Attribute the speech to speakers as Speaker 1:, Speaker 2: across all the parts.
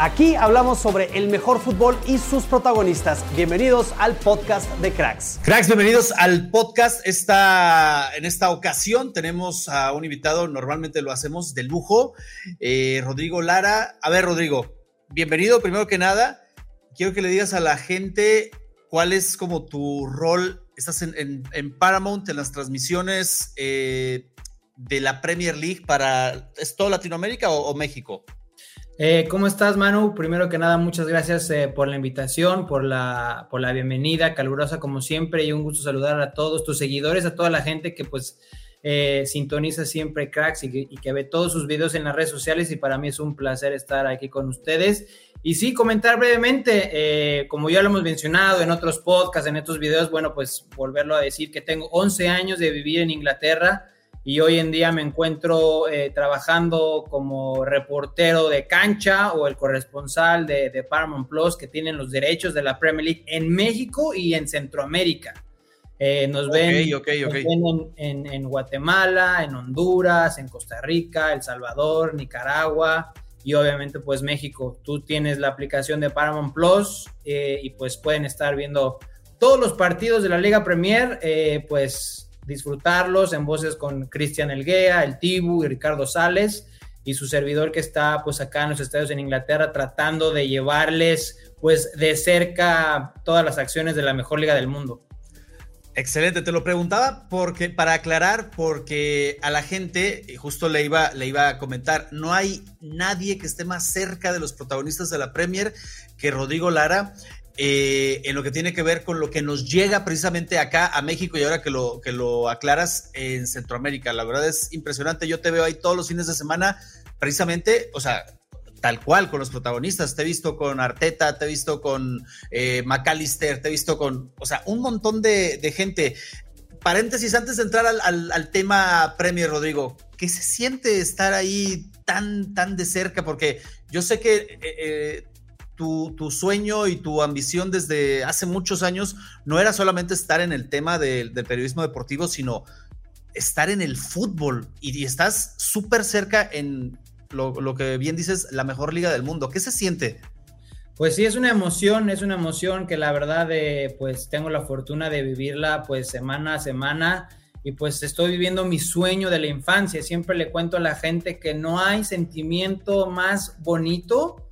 Speaker 1: Aquí hablamos sobre el mejor fútbol y sus protagonistas. Bienvenidos al podcast de Cracks.
Speaker 2: Cracks, bienvenidos al podcast. Esta, en esta ocasión tenemos a un invitado, normalmente lo hacemos de lujo, eh, Rodrigo Lara. A ver, Rodrigo, bienvenido primero que nada. Quiero que le digas a la gente cuál es como tu rol. Estás en, Paramount, en las transmisiones eh, de la Premier League para... ¿Es todo Latinoamérica o México?
Speaker 3: Eh, ¿Cómo estás, Manu? Primero que nada, muchas gracias eh, por la invitación, por la, por la bienvenida, calurosa como siempre, y un gusto saludar a todos tus seguidores, a toda la gente que pues eh, sintoniza siempre Cracks y que, y que, ve todos sus videos en las redes sociales y para mí es un placer estar aquí con ustedes. Y sí, comentar brevemente, como ya lo hemos mencionado en otros podcasts, en otros videos, bueno, pues volverlo a decir que tengo 11 años de vivir en Inglaterra y hoy en día me encuentro eh, trabajando como reportero de cancha o el corresponsal de, de, Paramount Plus que tienen los derechos de la Premier League en México y en Centroamérica. Eh, nos ven,
Speaker 2: okay, okay,
Speaker 3: nos ven en, en, en, Guatemala, en Honduras, en Costa Rica, El Salvador, Nicaragua y obviamente pues México. Tú tienes la aplicación de Paramount Plus eh, y pues pueden estar viendo todos los partidos de la Liga Premier, eh, pues disfrutarlos en voces con Cristian Elguea, el Tibu y Ricardo Sales y su servidor que está pues acá en los estadios en Inglaterra tratando de llevarles pues de cerca todas las acciones de la mejor liga del mundo.
Speaker 2: Excelente, te lo preguntaba porque para aclarar porque a la gente justo le iba le iba a comentar, no hay nadie que esté más cerca de los protagonistas de la Premier que Rodrigo Lara eh, en lo que tiene que ver con lo que nos llega precisamente acá a México y ahora que lo, que lo aclaras en Centroamérica. La verdad es impresionante. Yo te veo ahí todos los fines de semana, precisamente, o sea, tal cual con los protagonistas. Te he visto con Arteta, te he visto con eh, McAllister, te he visto con, o sea, un montón de, de gente. Paréntesis, antes de entrar al, al, al, tema Premier, Rodrigo, ¿qué se siente estar ahí tan, tan de cerca? Porque yo sé que eh, eh tu, sueño y tu ambición desde hace muchos años no era solamente estar en el tema del, periodismo deportivo, sino estar en el fútbol y, estás súper cerca en lo, lo, que bien dices, la mejor liga del mundo. ¿Qué se siente?
Speaker 3: Pues sí, es una emoción, es una emoción que la verdad eh, pues tengo la fortuna de vivirla pues semana a semana y pues estoy viviendo mi sueño de la infancia. Siempre le cuento a la gente que no hay sentimiento más bonito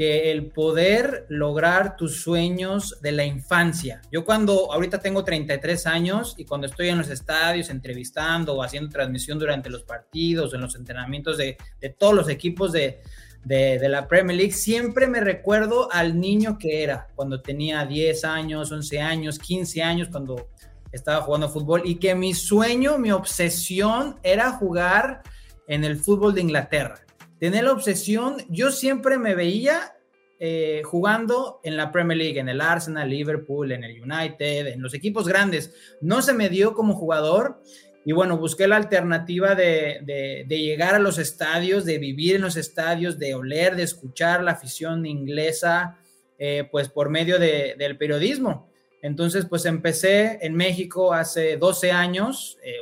Speaker 3: que el poder lograr tus sueños de la infancia. Yo cuando ahorita tengo 33 años y cuando estoy en los estadios entrevistando o haciendo transmisión durante los partidos, en los entrenamientos de, todos los equipos de, de, de, la Premier League, siempre me recuerdo al niño que era cuando tenía 10 años, 11 años, 15 años, cuando estaba jugando fútbol y que mi sueño, mi obsesión era jugar en el fútbol de Inglaterra tener la obsesión, yo siempre me veía eh, jugando en la Premier League, en el Arsenal, Liverpool, en el United, en los equipos grandes. No se me dio como jugador y bueno, busqué la alternativa de, de, llegar a los estadios, de vivir en los estadios, de oler, de escuchar la afición inglesa, eh, pues por medio de, del periodismo. Entonces, pues empecé en México hace 12 años, eh,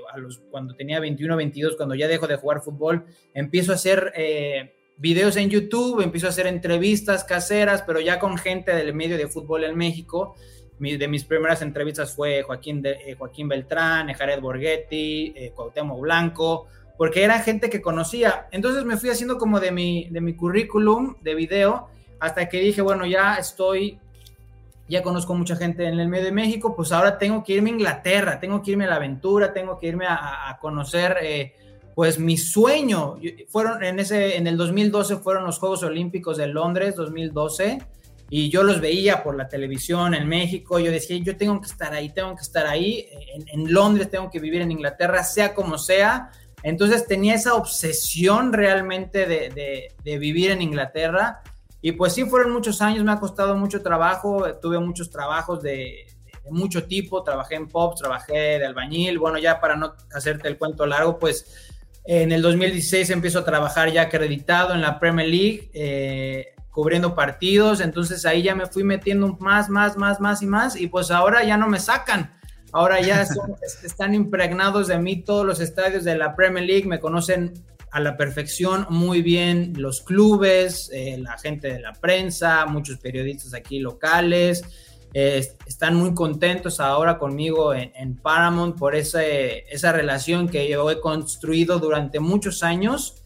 Speaker 3: cuando tenía 21, 22, cuando ya dejo de jugar fútbol, empiezo a hacer eh, videos en YouTube, empiezo a hacer entrevistas caseras, pero ya con gente del medio de fútbol en México. de mis primeras entrevistas fue Joaquín, eh, Joaquín Beltrán, Jared Borghetti, Cuauhtémoc Blanco, porque era gente que conocía. Entonces me fui haciendo como de mi, de mi currículum de video hasta que dije, bueno, ya estoy, ya conozco mucha gente en el medio de México, pues ahora tengo que irme a Inglaterra, tengo que irme a la aventura, tengo que irme a, conocer, eh, pues mi sueño. Fueron en ese, en el 2012 fueron los Juegos Olímpicos de Londres, 2012 y yo los veía por la televisión en México, yo decía, yo tengo que estar ahí, tengo que estar ahí, en, Londres tengo que vivir en Inglaterra, sea como sea. Entonces tenía esa obsesión realmente de, de, vivir en Inglaterra. Y pues sí, fueron muchos años, me ha costado mucho trabajo, tuve muchos trabajos de, de mucho tipo, trabajé en pop, trabajé de albañil, bueno, ya para no hacerte el cuento largo, pues en el 2016 empiezo a trabajar ya acreditado en la Premier League. Eh, cubriendo partidos, entonces ahí ya me fui metiendo más, más, más, más y más, y pues ahora ya no me sacan. Ahora ya están impregnados de mí todos los estadios de la Premier League, me conocen a la perfección muy bien los clubes, eh, la gente de la prensa, muchos periodistas aquí locales. Eh, están muy contentos ahora conmigo en, Paramount por ese, esa relación que yo he construido durante muchos años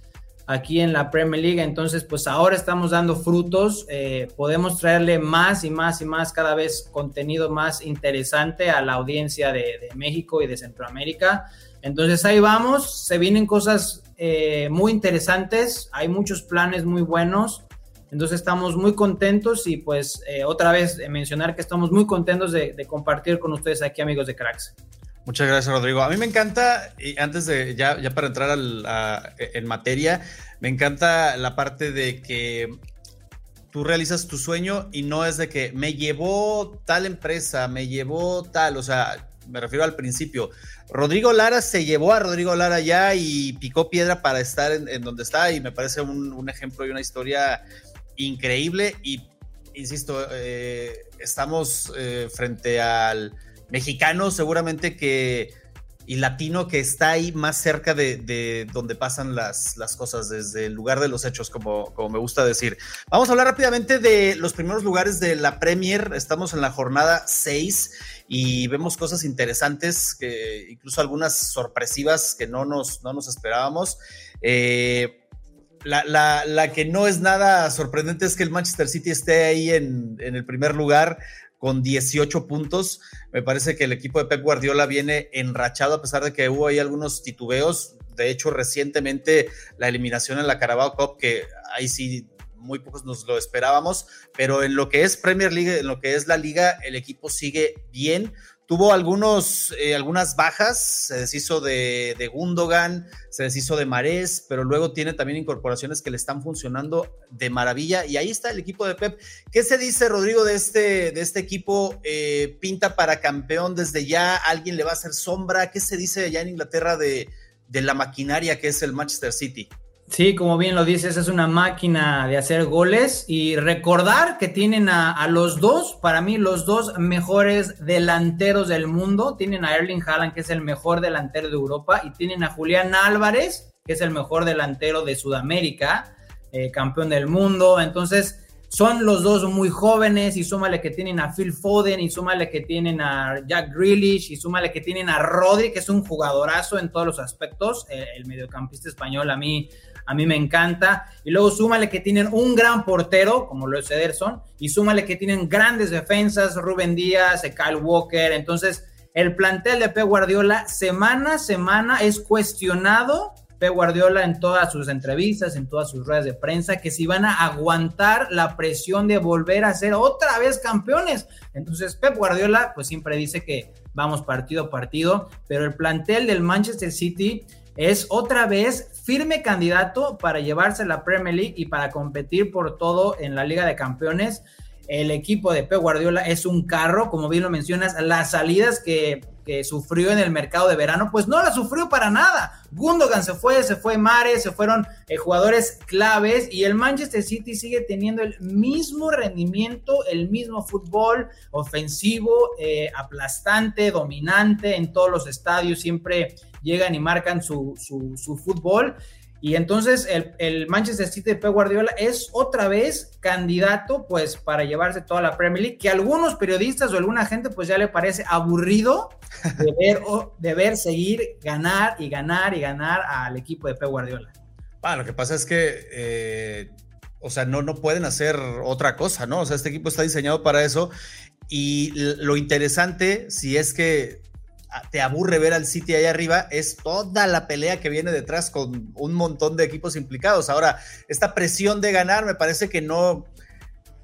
Speaker 3: aquí en la Premier League. Entonces, pues ahora estamos dando frutos. Eh, podemos traerle más y más y más, cada vez contenido más interesante a la audiencia de, México y de Centroamérica. Entonces ahí vamos, se vienen cosas eh, muy interesantes, hay muchos planes muy buenos. Entonces estamos muy contentos y pues eh, otra vez mencionar que estamos muy contentos de, de compartir con ustedes aquí amigos de Cracks.
Speaker 2: Muchas gracias, Rodrigo. A mí me encanta, y antes de ya, ya para entrar en materia, me encanta la parte de que tú realizas tu sueño y no es de que me llevó tal empresa, me llevó tal, o sea, me refiero al principio. Rodrigo Lara se llevó a Rodrigo Lara ya y picó piedra para estar en, donde está y me parece un, ejemplo y una historia increíble y, insisto, eh, estamos eh, frente al mexicano seguramente que y latino que está ahí más cerca de, donde pasan las, las, cosas, desde el lugar de los hechos, como, como me gusta decir. Vamos a hablar rápidamente de los primeros lugares de la Premier. Estamos en la jornada 6 y vemos cosas interesantes, que incluso algunas sorpresivas que no nos, no nos esperábamos. Eh, la, la, que no es nada sorprendente es que el Manchester City esté ahí en, en el primer lugar con 18 puntos. Me parece que el equipo de Pep Guardiola viene enrachado a pesar de que hubo ahí algunos titubeos. De hecho, recientemente la eliminación en la Carabao Cup, que ahí sí muy pocos nos lo esperábamos, pero en lo que es Premier League, en lo que es la liga, el equipo sigue bien. Tuvo algunos, eh, algunas bajas, se deshizo de, Gundogan, se deshizo de Marés, pero luego tiene también incorporaciones que le están funcionando de maravilla. Y ahí está el equipo de Pep. ¿Qué se dice, Rodrigo, de este, de este equipo? Eh, ¿Pinta para campeón desde ya? ¿Alguien le va a hacer sombra? ¿Qué se dice allá en Inglaterra de, de la maquinaria que es el Manchester City?
Speaker 3: Sí, como bien lo dices, es una máquina de hacer goles y recordar que tienen a, los dos, para mí los dos mejores delanteros del mundo. Tienen a Erling Haaland, que es el mejor delantero de Europa, y tienen a Julián Álvarez, que es el mejor delantero de Sudamérica, eh, campeón del mundo. Entonces, son los dos muy jóvenes y súmale que tienen a Phil Foden y súmale que tienen a Jack Grealish y súmale que tienen a Rodri, que es un jugadorazo en todos los aspectos. el, el mediocampista español a mí a mí me encanta. Y luego súmale que tienen un gran portero, como lo es Ederson, y súmale que tienen grandes defensas, Rubén Díaz, Kyle Walker. Entonces, el plantel de Pep Guardiola, semana a semana, es cuestionado. Pep Guardiola en todas sus entrevistas, en todas sus ruedas de prensa, que si van a aguantar la presión de volver a ser otra vez campeones. Entonces, Pep Guardiola, pues siempre dice que vamos partido a partido, pero el plantel del Manchester City es otra vez firme candidato para llevarse la Premier League y para competir por todo en la Liga de Campeones. El equipo de Pep Guardiola es un carro, como bien lo mencionas, las salidas que, sufrió en el mercado de verano, pues no la sufrió para nada. Gundogan se fue, se fue Mares, se fueron eh, jugadores claves y el Manchester City sigue teniendo el mismo rendimiento, el mismo fútbol ofensivo, eh, aplastante, dominante en todos los estadios, siempre llegan y marcan su, su, fútbol. Y entonces el, Manchester City de Pep Guardiola es otra vez candidato pues para llevarse toda la Premier League, que a algunos periodistas o alguna gente pues ya le parece aburrido de ver, de ver seguir ganar y ganar y ganar al equipo de Pep Guardiola.
Speaker 2: Bueno, lo que pasa es que, eh, o sea, no, no pueden hacer otra cosa, ¿no? O sea, este equipo está diseñado para eso. Y lo interesante, si es que te aburre ver al City ahí arriba, es toda la pelea que viene detrás con un montón de equipos implicados. Ahora, esta presión de ganar me parece que no,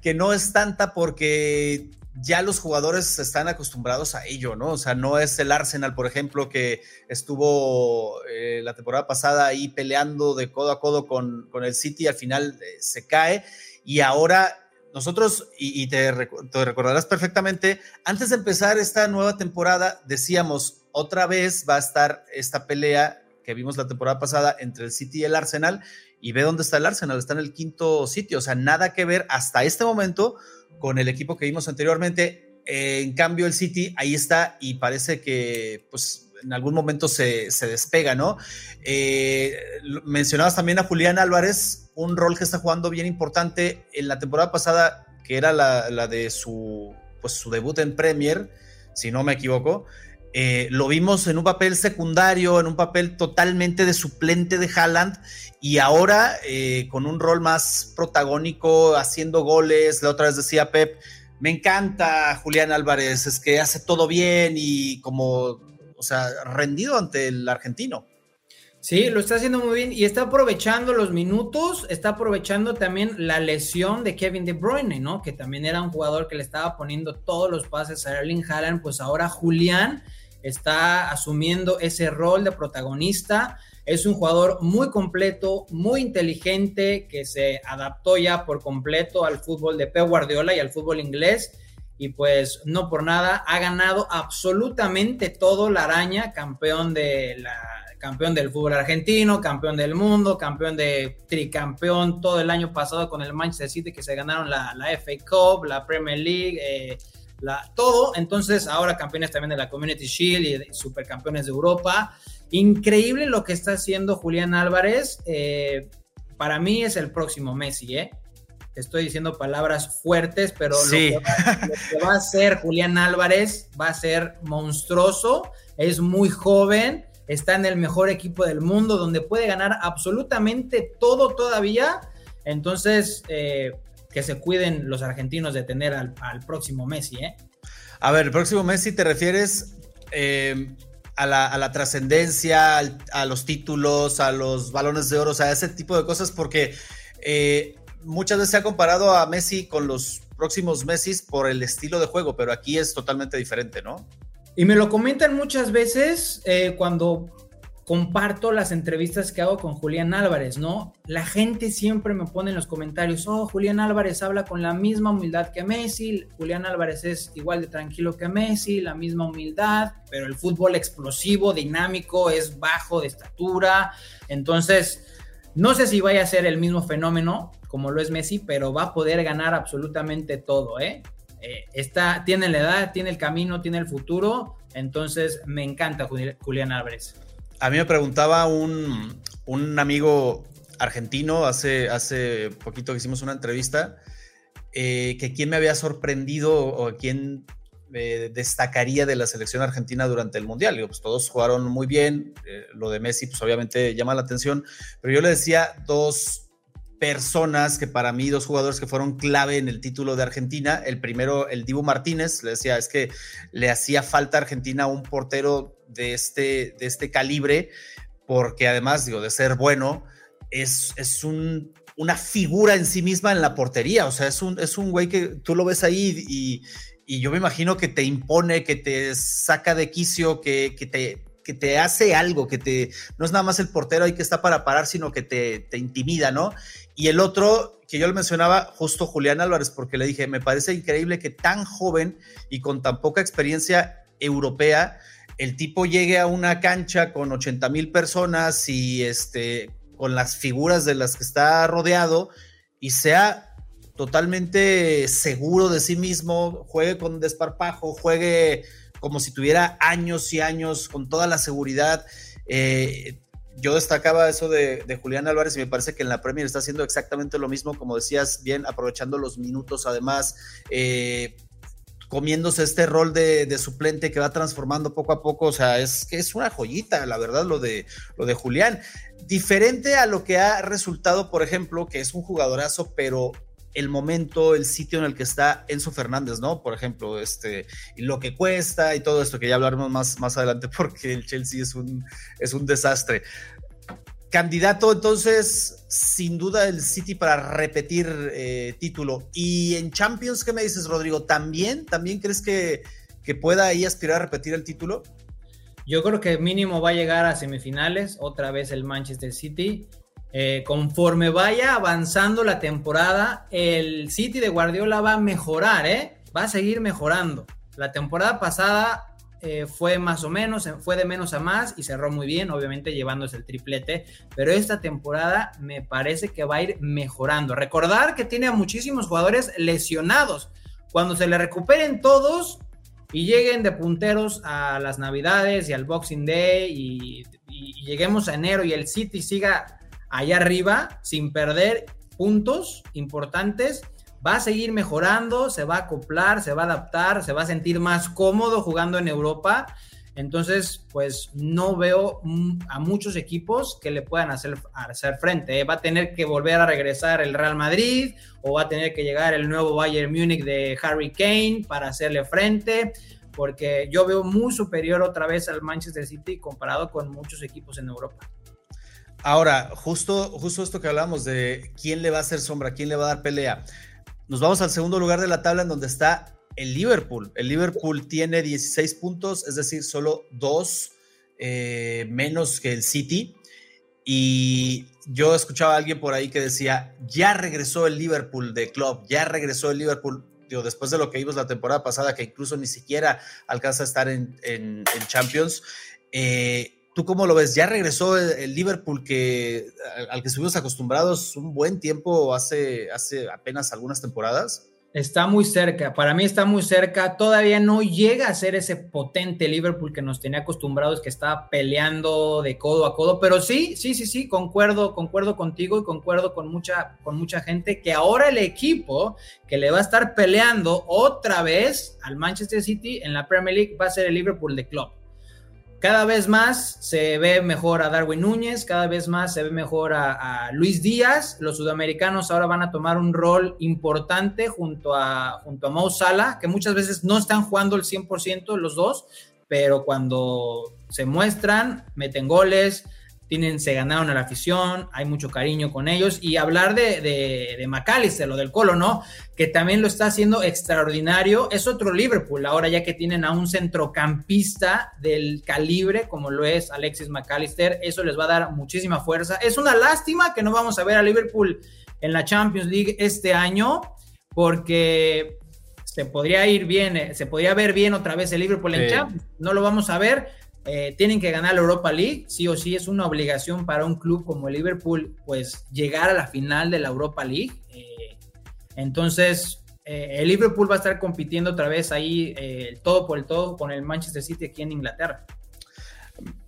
Speaker 2: que no es tanta porque ya los jugadores están acostumbrados a ello, ¿no? O sea, no es el Arsenal, por ejemplo, que estuvo eh, la temporada pasada ahí peleando de codo a codo con, con el City, al final eh, se cae y ahora nosotros, y, te, recordarás perfectamente, antes de empezar esta nueva temporada, decíamos, otra vez va a estar esta pelea que vimos la temporada pasada entre el City y el Arsenal, y ve dónde está el Arsenal, está en el quinto sitio, o sea, nada que ver hasta este momento con el equipo que vimos anteriormente. en cambio, el City ahí está y parece que, pues, en algún momento se, despega, ¿no? Eh, mencionabas también a Julián Álvarez, un rol que está jugando bien importante en la temporada pasada, que era la, de su, pues, su debut en Premier, si no me equivoco. Eh, lo vimos en un papel secundario, en un papel totalmente de suplente de Haaland y ahora eh, con un rol más protagónico, haciendo goles. La otra vez decía Pep, me encanta Julián Álvarez, es que hace todo bien y como o sea, rendido ante el argentino.
Speaker 3: Sí, lo está haciendo muy bien y está aprovechando los minutos, está aprovechando también la lesión de Kevin De Bruyne, ¿no? Que también era un jugador que le estaba poniendo todos los pases a Erling Haaland, pues ahora Julián está asumiendo ese rol de protagonista. Es un jugador muy completo, muy inteligente, que se adaptó ya por completo al fútbol de Pep Guardiola y al fútbol inglés y pues no por nada ha ganado absolutamente todo la araña, campeón de la campeón del fútbol argentino, campeón del mundo, campeón de tricampeón todo el año pasado con el Manchester City que se ganaron la, FA Cup, la Premier League, eh, la, todo. Entonces ahora campeones también de la Community Shield y supercampeones de Europa. Increíble lo que está haciendo Julián Álvarez. Eh, para mí es el próximo Messi, ¿eh? Estoy diciendo palabras fuertes, pero lo, que va, a hacer Julián Álvarez va a ser monstruoso, es muy joven, está en el mejor equipo del mundo, donde puede ganar absolutamente todo todavía. Entonces, eh, que se cuiden los argentinos de tener al, próximo Messi, ¿eh?
Speaker 2: A ver, el próximo Messi te refieres eh, a la, trascendencia, a los títulos, a los balones de oro, o sea, ese tipo de cosas, porque eh, muchas veces se ha comparado a Messi con los próximos Messi por el estilo de juego, pero aquí es totalmente diferente, ¿no?
Speaker 3: Y me lo comentan muchas veces eh, cuando comparto las entrevistas que hago con Julián Álvarez, ¿no? La gente siempre me pone en los comentarios, oh, Julián Álvarez habla con la misma humildad que Messi, Julián Álvarez es igual de tranquilo que Messi, la misma humildad, pero el fútbol explosivo, dinámico, es bajo de estatura, entonces no sé si vaya a ser el mismo fenómeno como lo es Messi, pero va a poder ganar absolutamente todo, ¿eh? eh está, tiene la edad, tiene el camino, tiene el futuro, entonces me encanta Julián Álvarez.
Speaker 2: A mí me preguntaba un, amigo argentino hace, hace poquito que hicimos una entrevista, eh, que quién me había sorprendido o quién destacaría de la selección argentina durante el Mundial. Digo, pues todos jugaron muy bien, lo de Messi pues obviamente llama la atención, pero yo le decía dos personas que para mí, dos jugadores que fueron clave en el título de Argentina. El primero, el Dibu Martínez, le decía, es que le hacía falta a Argentina un portero de este, de este calibre, porque además, digo, de ser bueno, es, es un, una figura en sí misma en la portería. O sea, es un, es un güey que tú lo ves ahí y, y yo me imagino que te impone, que te saca de quicio, que, te, que te hace algo, que te no es nada más el portero ahí que está para parar, sino que te, te intimida, ¿no? Y el otro que yo le mencionaba, justo Julián Álvarez, porque le dije, me parece increíble que tan joven y con tan poca experiencia europea, el tipo llegue a una cancha con 80 mil personas y este, con las figuras de las que está rodeado y sea totalmente seguro de sí mismo, juegue con desparpajo, juegue como si tuviera años y años con toda la seguridad. Eh, yo destacaba eso de, Julián Álvarez y me parece que en la Premier está haciendo exactamente lo mismo, como decías, bien, aprovechando los minutos, además, eh, comiéndose este rol de, suplente que va transformando poco a poco. O sea, es que es una joyita, la verdad, lo de, lo de Julián. Diferente a lo que ha resultado, por ejemplo, que es un jugadorazo, pero el momento, el sitio en el que está Enzo Fernández, ¿no? Por ejemplo, este, y lo que cuesta y todo esto, que ya hablaremos más, más adelante porque el Chelsea es un, es un desastre. Candidato entonces, sin duda, el City para repetir eh, título. Y en Champions, ¿qué me dices, Rodrigo? ¿También? ¿También crees que, que pueda ahí aspirar a repetir el título?
Speaker 3: Yo creo que mínimo va a llegar a semifinales, otra vez el Manchester City. Eh, conforme vaya avanzando la temporada, el City de Guardiola va a mejorar, ¿eh? Va a seguir mejorando. La temporada pasada eh, fue más o menos, fue de menos a más y cerró muy bien, obviamente llevándose el triplete, pero esta temporada me parece que va a ir mejorando. Recordar que tiene a muchísimos jugadores lesionados. Cuando se le recuperen todos y lleguen de punteros a las Navidades y al Boxing Day y lleguemos a enero y el City siga allá arriba sin perder puntos importantes, va a seguir mejorando, se va a acoplar, se va a adaptar, se va a sentir más cómodo jugando en Europa. Entonces, pues no veo a muchos equipos que le puedan hacer, hacer frente. ¿eh? Va a tener que volver a regresar el Real Madrid o va a tener que llegar el nuevo Bayern Múnich de Harry Kane para hacerle frente, porque yo veo muy superior otra vez al Manchester City comparado con muchos equipos en Europa.
Speaker 2: Ahora, justo, justo esto que hablamos de quién le va a hacer sombra, quién le va a dar pelea. Nos vamos al segundo lugar de la tabla en donde está el Liverpool. El Liverpool tiene 16 puntos, es decir, solo dos eh, menos que el City. Y yo escuchaba a alguien por ahí que decía, ya regresó el Liverpool de club, ya regresó el Liverpool. Digo, después de lo que vimos la temporada pasada, que incluso ni siquiera alcanza a estar en, Champions. Eh, ¿Tú cómo lo ves? Ya regresó el, Liverpool que, al que estuvimos acostumbrados un buen tiempo hace, hace apenas algunas temporadas.
Speaker 3: Está muy cerca, para mí está muy cerca, todavía no llega a ser ese potente Liverpool que nos tenía acostumbrados, que estaba peleando de codo a codo, pero sí, sí, sí, sí, concuerdo, concuerdo contigo y concuerdo con mucha, con mucha gente que ahora el equipo que le va a estar peleando otra vez al Manchester City en la Premier League va a ser el Liverpool de club. Cada vez más se ve mejor a Darwin Núñez, cada vez más se ve mejor a, Luis Díaz. Los sudamericanos ahora van a tomar un rol importante junto a, junto a Mo Salah, que muchas veces no están jugando el 100% los dos, pero cuando se muestran, meten goles, tienen, se ganaron a la afición, hay mucho cariño con ellos. Y hablar de, de, de McAllister, lo del Colo, ¿no? Que también lo está haciendo extraordinario. Es otro Liverpool, ahora ya que tienen a un centrocampista del calibre como lo es Alexis McAllister, eso les va a dar muchísima fuerza. Es una lástima que no vamos a ver a Liverpool en la Champions League este año, porque se podría ir bien, eh, se podría ver bien otra vez el Liverpool en Champions. No lo vamos a ver eh, tienen que ganar la Europa League, sí o sí es una obligación para un club como el Liverpool, pues llegar a la final de la Europa League. Eh, entonces, eh, el Liverpool va a estar compitiendo otra vez ahí, todo por el todo, con el Manchester City aquí en Inglaterra.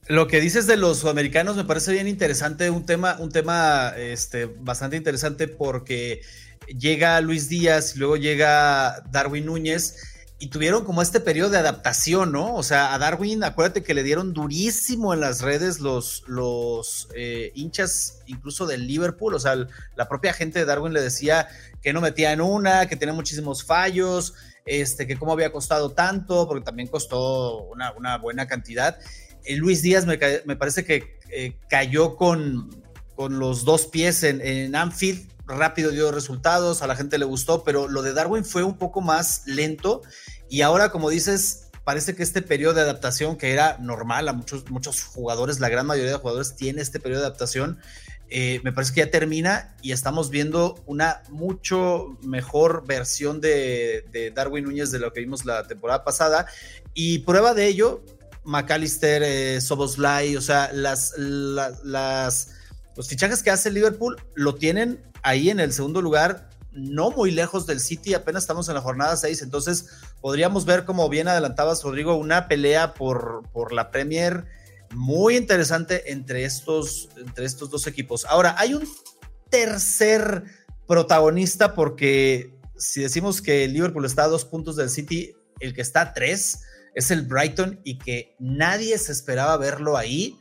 Speaker 2: Lo que dices de los sudamericanos me parece bien interesante, un tema, un tema este, bastante interesante porque llega Luis Díaz y luego llega Darwin Núñez y tuvieron como este periodo de adaptación, ¿no? O sea, a Darwin, acuérdate que le dieron durísimo en las redes los, los eh, hinchas, incluso del Liverpool, o sea, la propia gente de Darwin le decía que no metía en una, que tenía muchísimos fallos, este, que cómo había costado tanto, porque también costó una, buena cantidad. Eh, Luis Díaz me, parece que eh, cayó con, con los dos pies en, en Anfield, rápido dio resultados, a la gente le gustó, pero lo de Darwin fue un poco más lento y ahora, como dices, parece que este periodo de adaptación que era normal a muchos, muchos jugadores, la gran mayoría de jugadores tiene este periodo de adaptación, eh, me parece que ya termina y estamos viendo una mucho mejor versión de, Darwin Núñez de lo que vimos la temporada pasada. Y prueba de ello, McAllister, eh, Soboslai, o sea, las, las, los fichajes que hace Liverpool lo tienen ahí en el segundo lugar, no muy lejos del City, apenas estamos en la jornada 6, entonces podríamos ver, como bien adelantabas, Rodrigo, una pelea por, por la Premier muy interesante entre estos, entre estos dos equipos. Ahora, hay un tercer protagonista porque si decimos que Liverpool está a dos puntos del City, el que está a tres es el Brighton y que nadie se esperaba verlo ahí.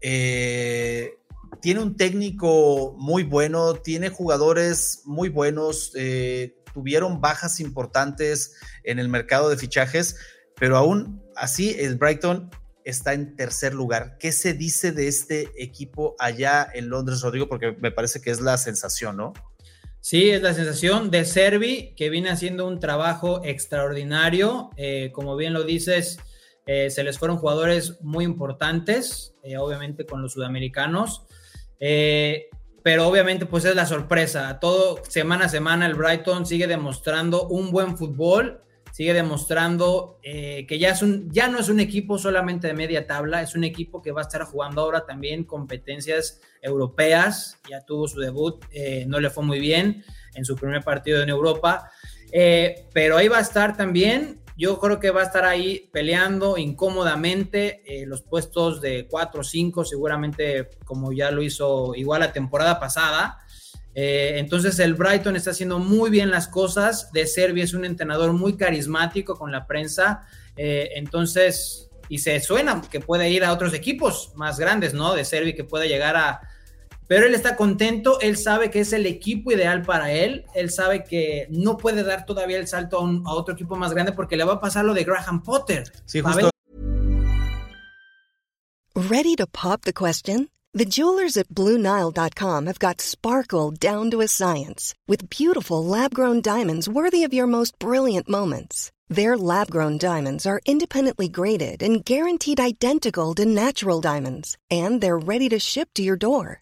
Speaker 2: Eh, tiene un técnico muy bueno, tiene jugadores muy buenos, eh, tuvieron bajas importantes en el mercado de fichajes, pero aún así el Brighton está en tercer lugar. ¿Qué se dice de este equipo allá en Londres, Rodrigo? Porque me parece que es la sensación, ¿no?
Speaker 3: Sí, es la sensación de Servi, que viene haciendo un trabajo extraordinario. Eh, como bien lo dices, eh, se les fueron jugadores muy importantes, obviamente con los sudamericanos. Pero obviamente pues es la sorpresa. Todo semana a semana el Brighton sigue demostrando un buen fútbol sigue demostrando eh, que ya, es un, ya no es un equipo solamente de media tabla, es un equipo que va a estar jugando ahora también competencias europeas, ya tuvo su debut, eh, no le fue muy bien en su primer partido en Europa, eh, pero ahí va a estar también, yo creo que va a estar ahí peleando incómodamente los puestos de 4 o 5, seguramente como ya lo hizo igual la temporada pasada, eh, entonces el Brighton está haciendo muy bien las cosas. De Serbia es un entrenador muy carismático con la prensa. Eh, entonces, y se suena que puede ir a otros equipos más grandes, ¿no? De Serbia que puede llegar a... Pero él está contento, él sabe que es el equipo ideal para él, él sabe que no puede dar todavía el salto a, otro equipo más grande porque le va a pasar lo de Graham Potter.
Speaker 2: Sí, justo.
Speaker 4: Ready to pop the question? The jewelers at BlueNile.com have got sparkle down to a science with beautiful lab grown diamonds worthy of your most brilliant moments. Their lab grown diamonds are independently graded and guaranteed identical to natural diamonds, and they're ready to ship to your door.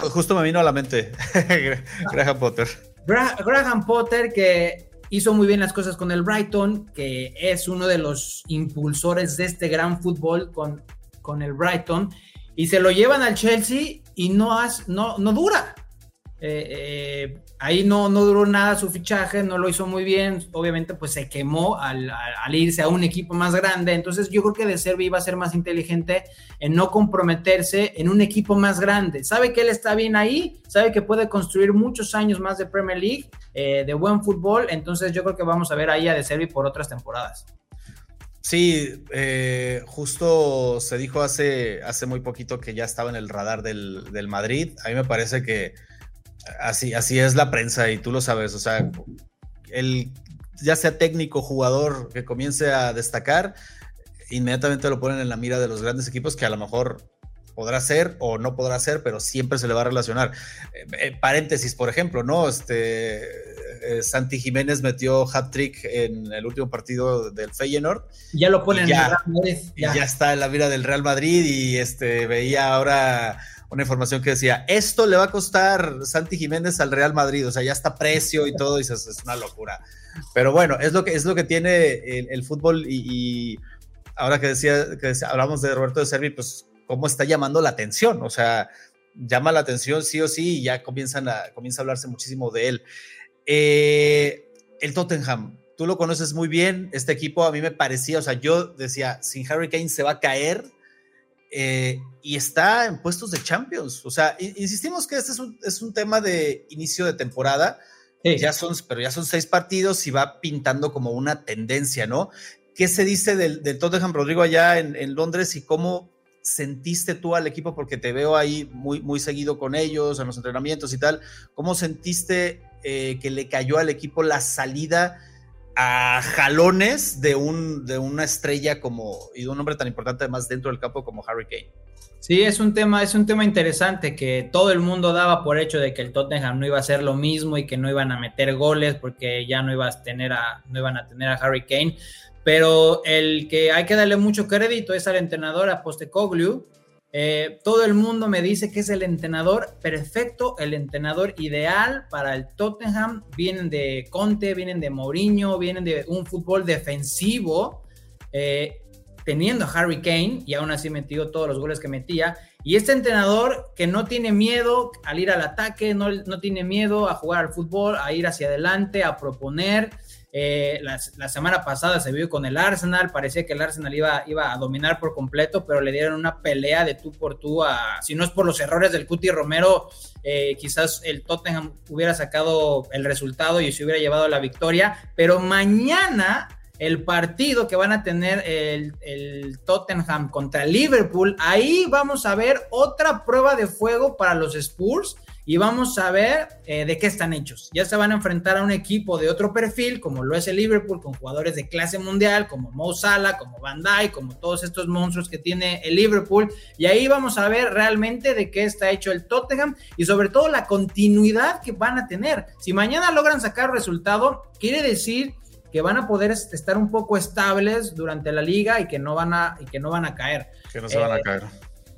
Speaker 2: Justo me vino a la mente Graham Potter.
Speaker 3: Graham Potter que hizo muy bien las cosas con el Brighton, que es uno de los impulsores de este gran fútbol con, con el Brighton, y se lo llevan al Chelsea y no, no, no dura. Eh, eh, ahí no, no duró nada su fichaje, no lo hizo muy bien, obviamente pues se quemó al, irse a un equipo más grande, entonces yo creo que De Servi iba a ser más inteligente en no comprometerse en un equipo más grande, sabe que él está bien ahí, sabe que puede construir muchos años más de Premier League, eh, de buen fútbol, entonces yo creo que vamos a ver ahí a De Servi por otras temporadas.
Speaker 2: Sí, justo se dijo hace, hace muy poquito que ya estaba en el radar del, del Madrid. A mí me parece que Así, así es la prensa y tú lo sabes. O sea, el ya sea técnico, jugador que comience a destacar, inmediatamente lo ponen en la mira de los grandes equipos que a lo mejor podrá ser o no podrá ser, pero siempre se le va a relacionar. Eh, eh, paréntesis, por ejemplo, ¿no? Este eh, Santi Jiménez metió hat-trick en el último partido del Feyenoord.
Speaker 3: Ya lo ponen
Speaker 2: en el Real Madrid. Ya. Y ya está en la mira del Real Madrid y este veía ahora una información que decía, esto le va a costar Santi Jiménez al Real Madrid, o sea, ya está precio y todo, y dices, es una locura. Pero bueno, es lo que, es lo que tiene el, fútbol y, ahora que decía, que hablamos de Roberto de Servi, pues cómo está llamando la atención, o sea, llama la atención sí o sí y ya comienzan a, comienza a hablarse muchísimo de él. Eh, el Tottenham, tú lo conoces muy bien, este equipo a mí me parecía, o sea, yo decía, sin Harry Kane se va a caer, eh, y está en puestos de Champions. O sea, insistimos que este es un, tema de inicio de temporada. Ya son, pero ya son seis partidos y va pintando como una tendencia, ¿no? ¿Qué se dice del, del Tottenham Rodrigo allá en, en, Londres y cómo sentiste tú al equipo? Porque te veo ahí muy, muy seguido con ellos, en los entrenamientos y tal. ¿Cómo sentiste eh, que le cayó al equipo la salida a jalones de, un, de una estrella como y de un hombre tan importante además dentro del campo como Harry Kane.
Speaker 3: Sí, es un tema, es un tema interesante que todo el mundo daba por hecho de que el Tottenham no iba a ser lo mismo y que no iban a meter goles porque ya no ibas a tener a, no iban a tener a Harry Kane. Pero el que hay que darle mucho crédito es al entrenador a Postecoglou, eh, todo el mundo me dice que es el entrenador perfecto, el entrenador ideal para el Tottenham. Vienen de Conte, vienen de Mourinho, vienen de un fútbol defensivo, eh, teniendo a Harry Kane y aún así metió todos los goles que metía. Y este entrenador que no tiene miedo al ir al ataque, no, no tiene miedo a jugar al fútbol, a ir hacia adelante, a proponer. Eh, la, semana pasada se vio con el Arsenal, parecía que el Arsenal iba, iba a dominar por completo, pero le dieron una pelea de tú por tú a, si no es por los errores del Cuti Romero, eh, quizás el Tottenham hubiera sacado el resultado y se hubiera llevado la victoria, pero mañana el partido que van a tener el, el, Tottenham contra Liverpool, ahí vamos a ver otra prueba de fuego para los Spurs y vamos a ver eh, de qué están hechos. Ya se van a enfrentar a un equipo de otro perfil, como lo es el Liverpool, con jugadores de clase mundial, como Mo Salah, como Van Dijk, como todos estos monstruos que tiene el Liverpool. Y ahí vamos a ver realmente de qué está hecho el Tottenham y sobre todo la continuidad que van a tener. Si mañana logran sacar resultado, quiere decir que van a poder estar un poco estables durante la liga y que no van a, y que no van a caer.
Speaker 2: Que no se van a eh, caer.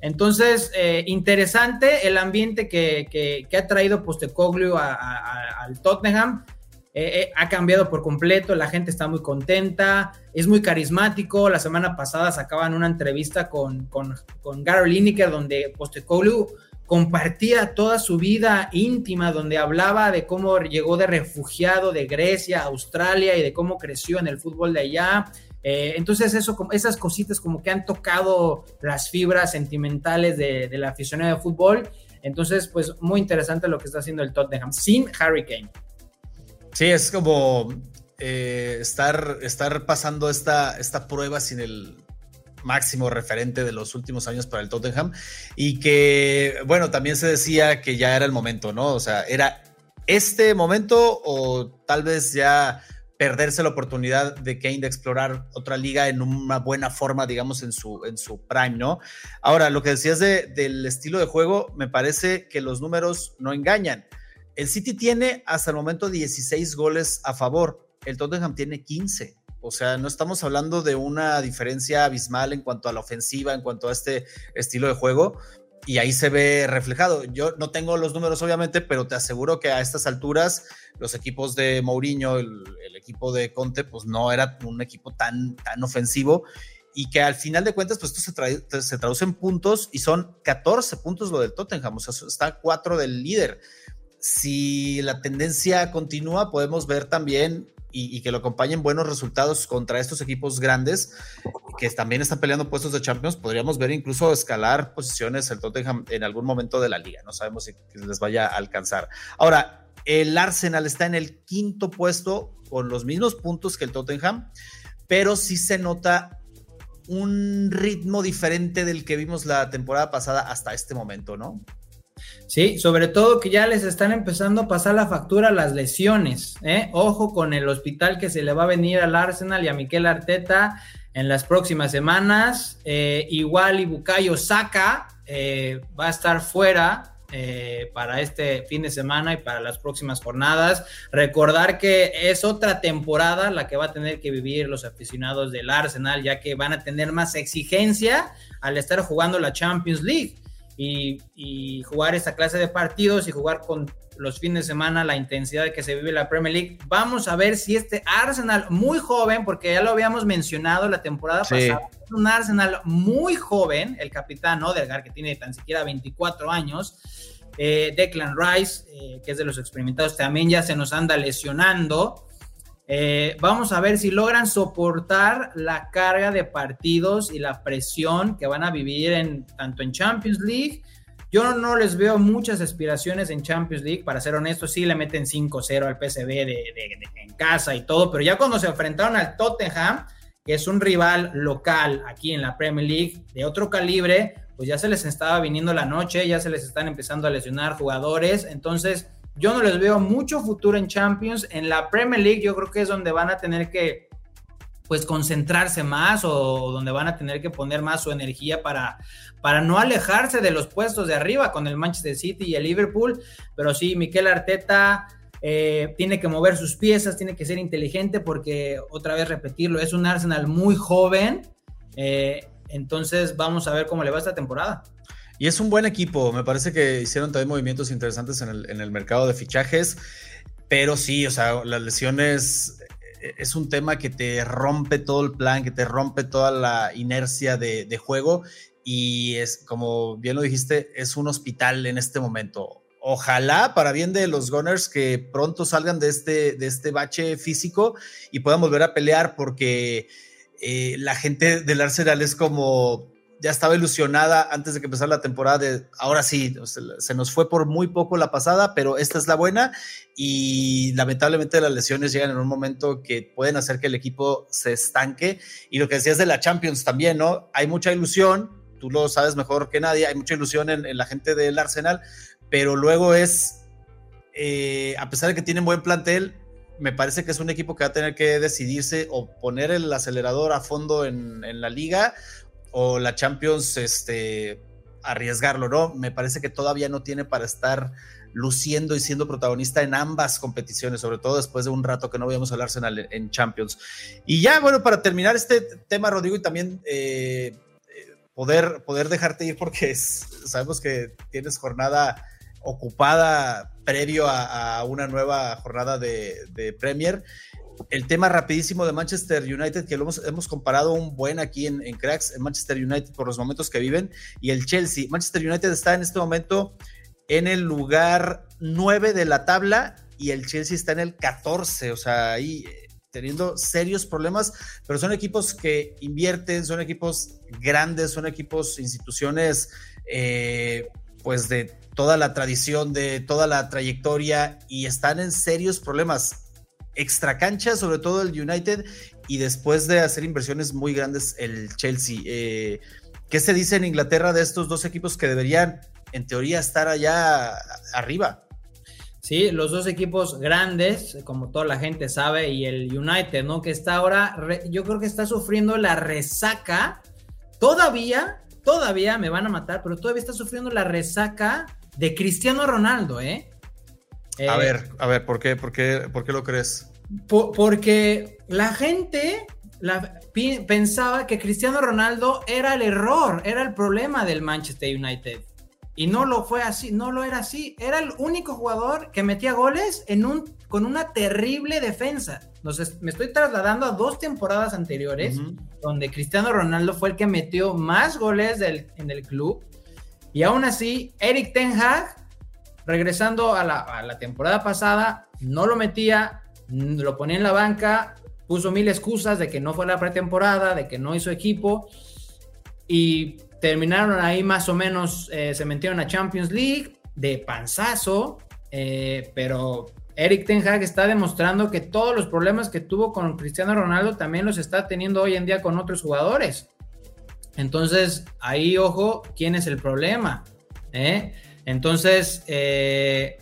Speaker 3: Entonces, eh, interesante el ambiente que, ha traído Postecoglou al Tottenham. Eh, eh, ha cambiado por completo, la gente está muy contenta, es muy carismático. La semana pasada sacaban una entrevista con, con, con Gary Lineker donde Postecoglou compartía toda su vida íntima, donde hablaba de cómo llegó de refugiado de Grecia a Australia y de cómo creció en el fútbol de allá, eh, entonces, eso, esas cositas como que han tocado las fibras sentimentales de, la aficionado de fútbol. Entonces, pues muy interesante lo que está haciendo el Tottenham sin Harry Kane.
Speaker 2: Sí, es como eh, estar, estar pasando esta, esta prueba sin el máximo referente de los últimos años para el Tottenham y que, bueno, también se decía que ya era el momento, ¿no? O sea, era este momento o tal vez ya perderse la oportunidad de Kane de explorar otra liga en una buena forma, digamos, en su, en su prime, ¿no? Ahora, lo que decías del estilo de juego, me parece que los números no engañan. El City tiene hasta el momento 16 goles a favor, el Tottenham tiene 15. O sea, no estamos hablando de una diferencia abismal en cuanto a la ofensiva, en cuanto a este estilo de juego, y ahí se ve reflejado. Yo no tengo los números, obviamente, pero te aseguro que a estas alturas los equipos de Mourinho, el, equipo de Conte, pues no era un equipo tan, tan ofensivo y que al final de cuentas, pues esto se, se traduce en puntos y son 14 puntos lo del Tottenham, o sea, está 4 del líder. Si la tendencia continúa, podemos ver también y, que lo acompañen buenos resultados contra estos equipos grandes que también están peleando puestos de Champions, podríamos ver incluso escalar posiciones el Tottenham en algún momento de la liga. No sabemos si les vaya a alcanzar. Ahora, el Arsenal está en el quinto puesto con los mismos puntos que el Tottenham, pero sí se nota un ritmo diferente del que vimos la temporada pasada hasta este momento, ¿no?
Speaker 3: Sí, sobre todo que ya les están empezando a pasar la factura las lesiones. ¿eh? Ojo con el hospital que se le va a venir al Arsenal y a Miquel Arteta en las próximas semanas. Eh, igual y Bukayo Saka eh, va a estar fuera para este fin de semana y para las próximas jornadas. Recordar que es otra temporada la que va a tener que vivir los aficionados del Arsenal, ya que van a tener más exigencia al estar jugando la Champions League y, jugar esta clase de partidos y jugar con los fines de semana la intensidad que se vive la Premier League. Vamos a ver si este Arsenal muy joven, porque ya lo habíamos mencionado la temporada pasada, un Arsenal muy joven, el capitán Odegaard, que tiene tan siquiera 24 años, eh, Declan Rice, eh, que es de los experimentados, también ya se nos anda lesionando. Eh, vamos a ver si logran soportar la carga de partidos y la presión que van a vivir en tanto en Champions League. Yo no les veo muchas aspiraciones en Champions League, para ser honesto, sí le meten 5-0 al PSV de, en casa y todo, pero ya cuando se enfrentaron al Tottenham, que es un rival local aquí en la Premier League de otro calibre, pues ya se les estaba viniendo la noche, ya se les están empezando a lesionar jugadores, entonces yo no les veo mucho futuro en Champions. En la Premier League yo creo que es donde van a tener que pues concentrarse más o donde van a tener que poner más su energía para, para no alejarse de los puestos de arriba con el Manchester City y el Liverpool. Pero sí, Miquel Arteta eh, tiene que mover sus piezas, tiene que ser inteligente porque, otra vez repetirlo, es un Arsenal muy joven. Eh, entonces vamos a ver cómo le va esta temporada.
Speaker 2: Y es un buen equipo. Me parece que hicieron también movimientos interesantes en el, mercado de fichajes. Pero sí, o sea, las lesiones eh, es un tema que te rompe todo el plan, que te rompe toda la inercia de, juego. Y es, como bien lo dijiste, es un hospital en este momento. Ojalá, para bien de los Gunners, que pronto salgan de este, de este bache físico y puedan volver a pelear, porque eh, la gente del Arsenal es como ya estaba ilusionada antes de que empezara la temporada de ahora sí, se nos fue por muy poco la pasada, pero esta es la buena y lamentablemente las lesiones llegan en un momento que pueden hacer que el equipo se estanque y lo que decías de la Champions también, ¿no? Hay mucha ilusión, tú lo sabes mejor que nadie, hay mucha ilusión en, la gente del Arsenal, pero luego es, eh, a pesar de que tienen buen plantel, me parece que es un equipo que va a tener que decidirse o poner el acelerador a fondo en, en la liga o la Champions este, arriesgarlo, ¿no? Me parece que todavía no tiene para estar luciendo y siendo protagonista en ambas competiciones, sobre todo después de un rato que no veíamos al Arsenal en Champions. Y ya, bueno, para terminar este tema, Rodrigo, y también eh, poder, poder dejarte ir porque sabemos que tienes jornada ocupada previo a, una nueva jornada de Premier el tema rapidísimo de Manchester United, que lo hemos, comparado un buen aquí en, Cracks, en Manchester United por los momentos que viven, y el Chelsea. Manchester United está en este momento en el lugar 9 de la tabla y el Chelsea está en el 14, o sea, ahí eh, teniendo serios problemas, pero son equipos que invierten, son equipos grandes, son equipos, instituciones, eh, pues de toda la tradición, de toda la trayectoria y están en serios problemas extra cancha, sobre todo el United, y después de hacer inversiones muy grandes el Chelsea. Eh, ¿Qué se dice en Inglaterra de estos dos equipos que deberían, en teoría, estar allá arriba?
Speaker 3: Sí, los dos equipos grandes, como toda la gente sabe, y el United, ¿no? Que está ahora, yo creo que está sufriendo la resaca, todavía, todavía me van a matar, pero todavía está sufriendo la resaca de Cristiano Ronaldo, ¿eh?
Speaker 2: A eh, ver, a ver, ¿por qué, por qué, por qué lo crees?
Speaker 3: porque la gente pensaba que Cristiano Ronaldo era el error, era el problema del Manchester United. Y no lo fue así, no lo era así. Era el único jugador que metía goles en un, con una terrible defensa. Entonces, me estoy trasladando a dos temporadas anteriores, donde Cristiano Ronaldo fue el que metió más goles en el club. Y aún así, Eric Ten Hag regresando a la, temporada pasada, no lo metía, lo ponía en la banca, puso mil excusas de que no fue la pretemporada, de que no hizo equipo y terminaron ahí más o menos, eh, se metieron a Champions League de panzazo, eh, pero Eric Ten Hag está demostrando que todos los problemas que tuvo con Cristiano Ronaldo también los está teniendo hoy en día con otros jugadores. Entonces, ahí ojo, ¿quién es el problema? ¿Eh? Entonces, eh,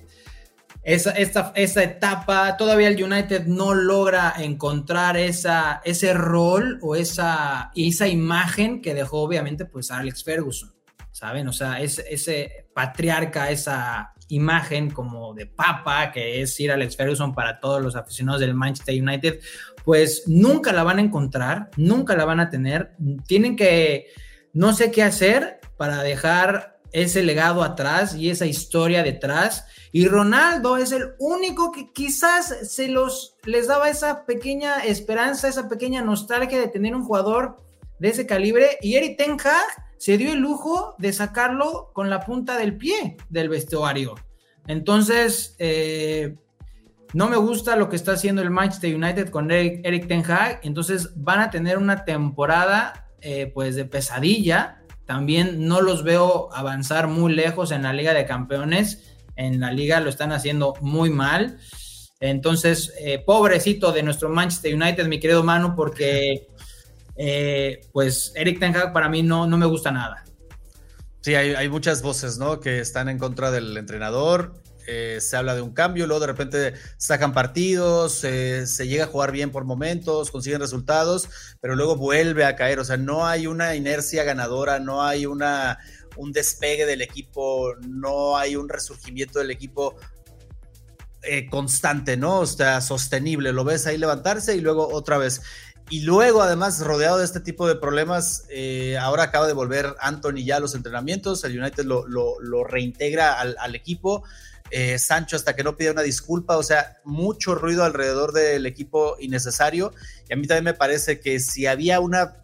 Speaker 3: esa, esta, etapa, todavía el United no logra encontrar esa, ese rol o esa, esa imagen que dejó obviamente pues Alex Ferguson, ¿saben? O sea, ese patriarca, esa imagen como de papa que es Sir Alex Ferguson para todos los aficionados del Manchester United, pues nunca la van a encontrar, nunca la van a tener, tienen que, no sé qué hacer para dejar ese legado atrás y esa historia detrás. Y Ronaldo es el único que quizás se los les daba esa pequeña esperanza, esa pequeña nostalgia de tener un jugador de ese calibre. Y Eric Ten Hag se dio el lujo de sacarlo con la punta del pie del vestuario. Entonces, eh, no me gusta lo que está haciendo el Manchester United con Eric, Ten Hag, entonces van a tener una temporada eh, pues de pesadilla. También no los veo avanzar muy lejos en la Liga de Campeones. En la liga lo están haciendo muy mal. Entonces, eh, pobrecito de nuestro Manchester United, mi querido Manu, porque eh, pues Eric Ten Hag para mí no, no me gusta nada.
Speaker 2: Sí, hay, hay, muchas voces, ¿no? Que están en contra del entrenador. Eh, se habla de un cambio, luego de repente sacan partidos, se llega a jugar bien por momentos, consiguen resultados, pero luego vuelve a caer. O sea, no hay una inercia ganadora, no hay una, un despegue del equipo, no hay un resurgimiento del equipo eh, constante, ¿no? O sea, sostenible. Lo ves ahí levantarse y luego otra vez. Y luego, además, rodeado de este tipo de problemas, eh, ahora acaba de volver Anthony ya a los entrenamientos, el United lo, reintegra al equipo. Eh, Sancho hasta que no pida una disculpa, o sea, mucho ruido alrededor del equipo innecesario. Y a mí también me parece que si había una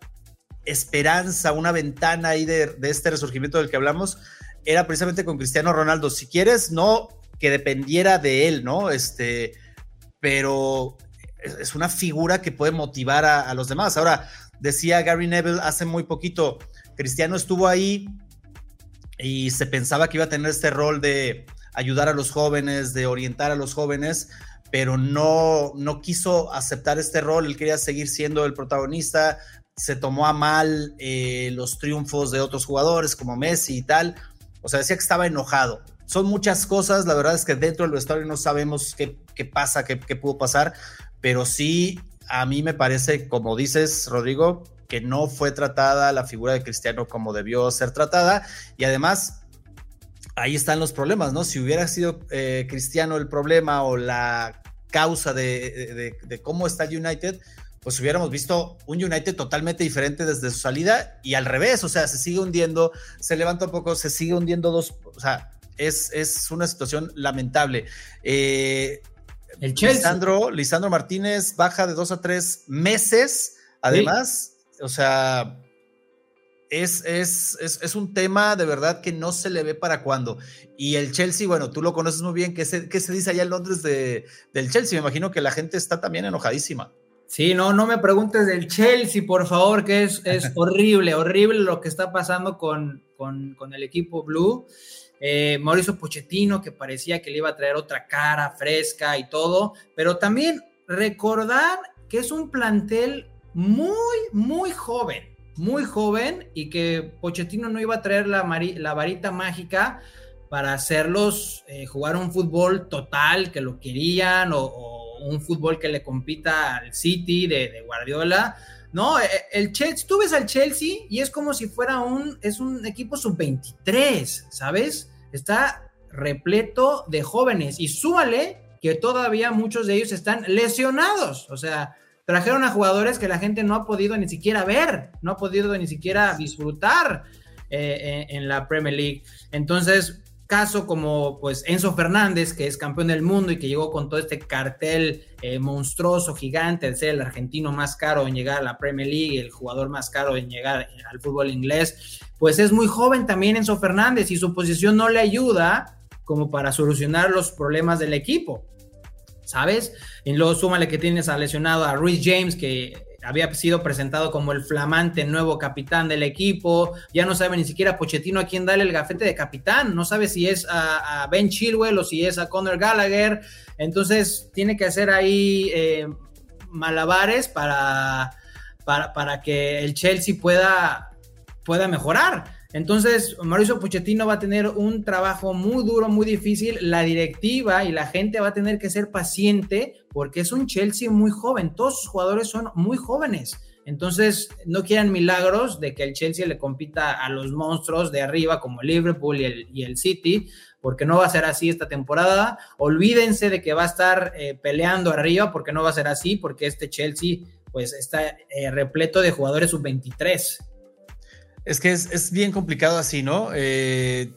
Speaker 2: esperanza, una ventana ahí de, este resurgimiento del que hablamos, era precisamente con Cristiano Ronaldo. Si quieres, no que dependiera de él, ¿no? Este, pero es, una figura que puede motivar a, a los demás. Ahora, decía Gary Neville hace muy poquito, Cristiano estuvo ahí y se pensaba que iba a tener este rol de ayudar a los jóvenes, de orientar a los jóvenes, pero no, no quiso aceptar este rol, él quería seguir siendo el protagonista, se tomó a mal eh, los triunfos de otros jugadores como Messi y tal, o sea, decía que estaba enojado. Son muchas cosas, la verdad es que dentro del vestuario no sabemos qué, qué pasa, qué, qué pudo pasar, pero sí, a mí me parece, como dices, Rodrigo, que no fue tratada la figura de Cristiano como debió ser tratada. Y además ahí están los problemas, ¿no? Si hubiera sido eh, Cristiano el problema o la causa de, cómo está el United, pues hubiéramos visto un United totalmente diferente desde su salida y al revés, o sea, se sigue hundiendo, se levanta un poco, se sigue hundiendo dos, o sea, es, es una situación lamentable. Eh, el Lisandro, Lisandro Martínez baja de dos a tres meses, además, o sea, es, es, es, un tema de verdad que no se le ve para cuándo. Y el Chelsea, bueno, tú lo conoces muy bien. ¿Qué se, qué se dice allá en Londres de, del Chelsea? Me imagino que la gente está también enojadísima.
Speaker 3: Sí, no, no me preguntes del Chelsea, por favor, que es, es horrible, horrible lo que está pasando con, con, con el equipo Blue. Eh, Mauricio Pochettino, que parecía que le iba a traer otra cara fresca y todo, pero también recordar que es un plantel muy, muy joven muy joven y que Pochettino no iba a traer la, la varita mágica para hacerlos eh, jugar un fútbol total que lo querían o, un fútbol que le compita al City de, Guardiola. No, e, e, el Chelsea, tú ves al Chelsea y es como si fuera un, es un equipo sub-23, ¿sabes? Está repleto de jóvenes y súmale que todavía muchos de ellos están lesionados, o sea, trajeron a jugadores que la gente no ha podido ni siquiera ver, no ha podido ni siquiera disfrutar eh, en, la Premier League. Entonces, caso como pues Enzo Fernández, que es campeón del mundo y que llegó con todo este cartel eh, monstruoso, gigante, de ser el argentino más caro en llegar a la Premier League, el jugador más caro en llegar al fútbol inglés, pues es muy joven también Enzo Fernández y su posición no le ayuda como para solucionar los problemas del equipo. ¿Sabes? Y luego súmale que tienes a lesionado a Rhys James, que había sido presentado como el flamante nuevo capitán del equipo, ya no sabe ni siquiera Pochettino a quién darle el gafete de capitán, no sabe si es a, Ben Chilwell o si es a Conor Gallagher, entonces tiene que hacer ahí eh, malabares para, para, para, que el Chelsea pueda, pueda mejorar. Entonces, Mauricio Pochettino va a tener un trabajo muy duro, muy difícil. La directiva y la gente va a tener que ser paciente porque es un Chelsea muy joven. Todos sus jugadores son muy jóvenes. Entonces, no quieran milagros de que el Chelsea le compita a los monstruos de arriba como el Liverpool y el, City, porque no va a ser así esta temporada. Olvídense de que va a estar eh, peleando arriba, porque no va a ser así, porque este Chelsea pues está eh, repleto de jugadores sub-23.
Speaker 2: Es que es, bien complicado así, ¿no? Eh,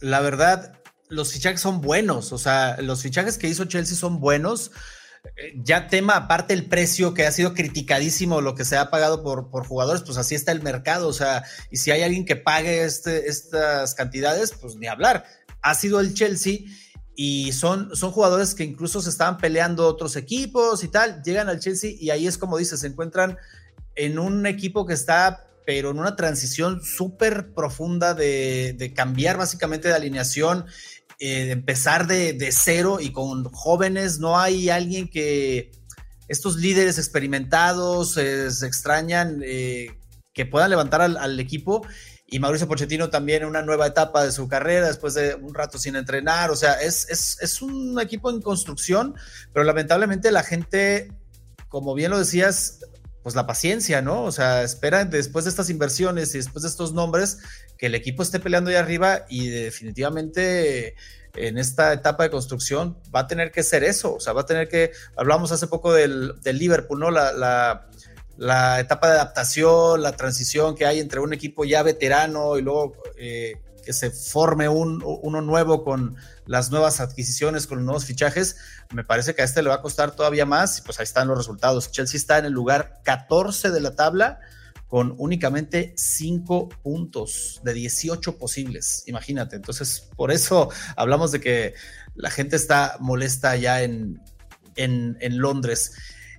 Speaker 2: la verdad, los fichajes son buenos, o sea, los fichajes que hizo Chelsea son buenos. Eh, ya tema aparte el precio que ha sido criticadísimo, lo que se ha pagado por, por jugadores, pues así está el mercado, o sea, y si hay alguien que pague este, estas cantidades, pues ni hablar. Ha sido el Chelsea y son, son jugadores que incluso se estaban peleando otros equipos y tal, llegan al Chelsea y ahí es como dices, se encuentran en un equipo que está, pero en una transición súper profunda de, cambiar básicamente de alineación, eh, de empezar de, cero y con jóvenes, no hay alguien que estos líderes experimentados eh, se extrañan eh, que puedan levantar al equipo y Mauricio Pochettino también en una nueva etapa de su carrera después de un rato sin entrenar. O sea, es, es, un equipo en construcción, pero lamentablemente la gente, como bien lo decías, pues la paciencia, ¿no? O sea, esperan después de estas inversiones y después de estos nombres que el equipo esté peleando ahí arriba y definitivamente en esta etapa de construcción va a tener que ser eso, o sea, va a tener que, hablamos hace poco del, del Liverpool, ¿no? La, la, la etapa de adaptación, la transición que hay entre un equipo ya veterano y luego eh, que se forme un, uno nuevo con las nuevas adquisiciones, con los nuevos fichajes, me parece que a este le va a costar todavía más. Y pues ahí están los resultados. Chelsea está en el lugar 14 de la tabla con únicamente 5 puntos de 18 posibles. Imagínate. Entonces, por eso hablamos de que la gente está molesta ya en, en, en Londres.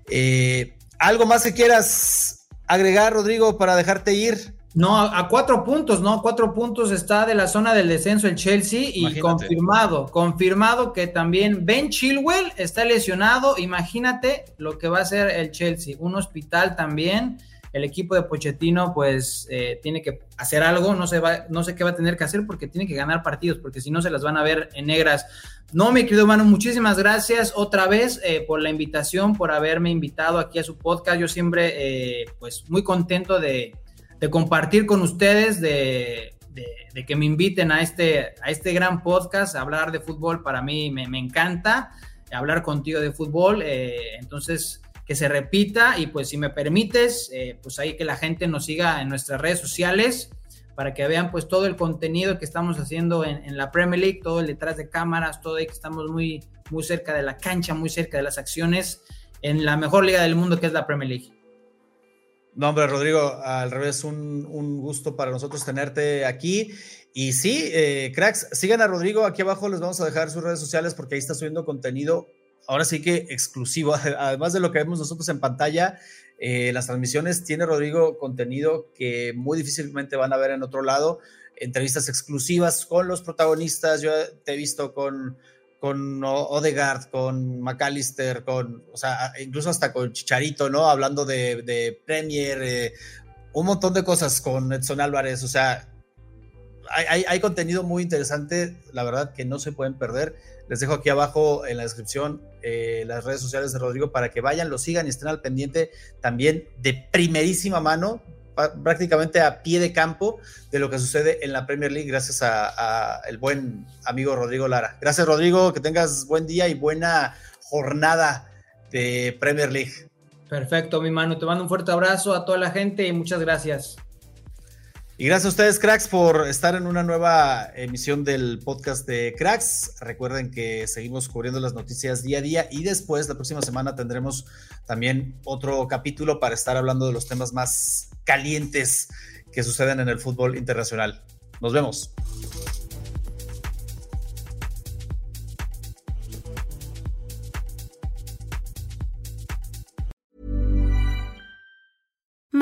Speaker 2: Eh, ¿Algo más que quieras agregar, Rodrigo, para dejarte ir?
Speaker 3: No, a, cuatro puntos, ¿no? Cuatro puntos está de la zona del descenso el Chelsea y confirmado, confirmado que también Ben Chilwell está lesionado. Imagínate lo que va a hacer el Chelsea, un hospital también. El equipo de Pochettino, pues, eh, tiene que hacer algo. No, se va, no sé qué va a tener que hacer porque tiene que ganar partidos, porque si no se las van a ver en negras. No, mi querido hermano, muchísimas gracias otra vez eh, por la invitación, por haberme invitado aquí a su podcast. Yo siempre, eh, pues, muy contento de, compartir con ustedes, de, que me inviten a este, a este gran podcast. Hablar de fútbol para mí me, encanta, hablar contigo de fútbol. Eh, entonces, que se repita y pues si me permites, pues ahí que la gente nos siga en nuestras redes sociales para que vean pues todo el contenido que estamos haciendo en, la Premier League, todo el detrás de cámaras, todo ahí que estamos muy, muy cerca de la cancha, muy cerca de las acciones en la mejor liga del mundo que es la Premier League.
Speaker 2: No, hombre, Rodrigo, al revés, un, un gusto para nosotros tenerte aquí. Y sí, eh, cracks, sigan a Rodrigo, aquí abajo les vamos a dejar sus redes sociales porque ahí está subiendo contenido, ahora sí que exclusivo, además de lo que vemos nosotros en pantalla, eh, las transmisiones tiene Rodrigo contenido que muy difícilmente van a ver en otro lado, entrevistas exclusivas con los protagonistas, yo te he visto con, con Odegaard, con McAllister, con, o sea, incluso hasta con Chicharito, ¿no? Hablando de, Premier, eh, un montón de cosas con Edson Álvarez, o sea, hay, contenido muy interesante, la verdad que no se pueden perder. Les dejo aquí abajo en la descripción eh, las redes sociales de Rodrigo para que vayan, lo sigan y estén al pendiente también de primerísima mano, prácticamente a pie de campo de lo que sucede en la Premier League gracias a, el buen amigo Rodrigo Lara. Gracias Rodrigo, que tengas buen día y buena jornada de Premier League.
Speaker 3: Perfecto, mi mano. Te mando un fuerte abrazo a toda la gente y muchas gracias.
Speaker 2: Y gracias a ustedes, cracks, por estar en una nueva emisión del podcast de Cracks. Recuerden que seguimos cubriendo las noticias día a día y después, la próxima semana, tendremos también otro capítulo para estar hablando de los temas más calientes que suceden en el fútbol internacional. Nos vemos.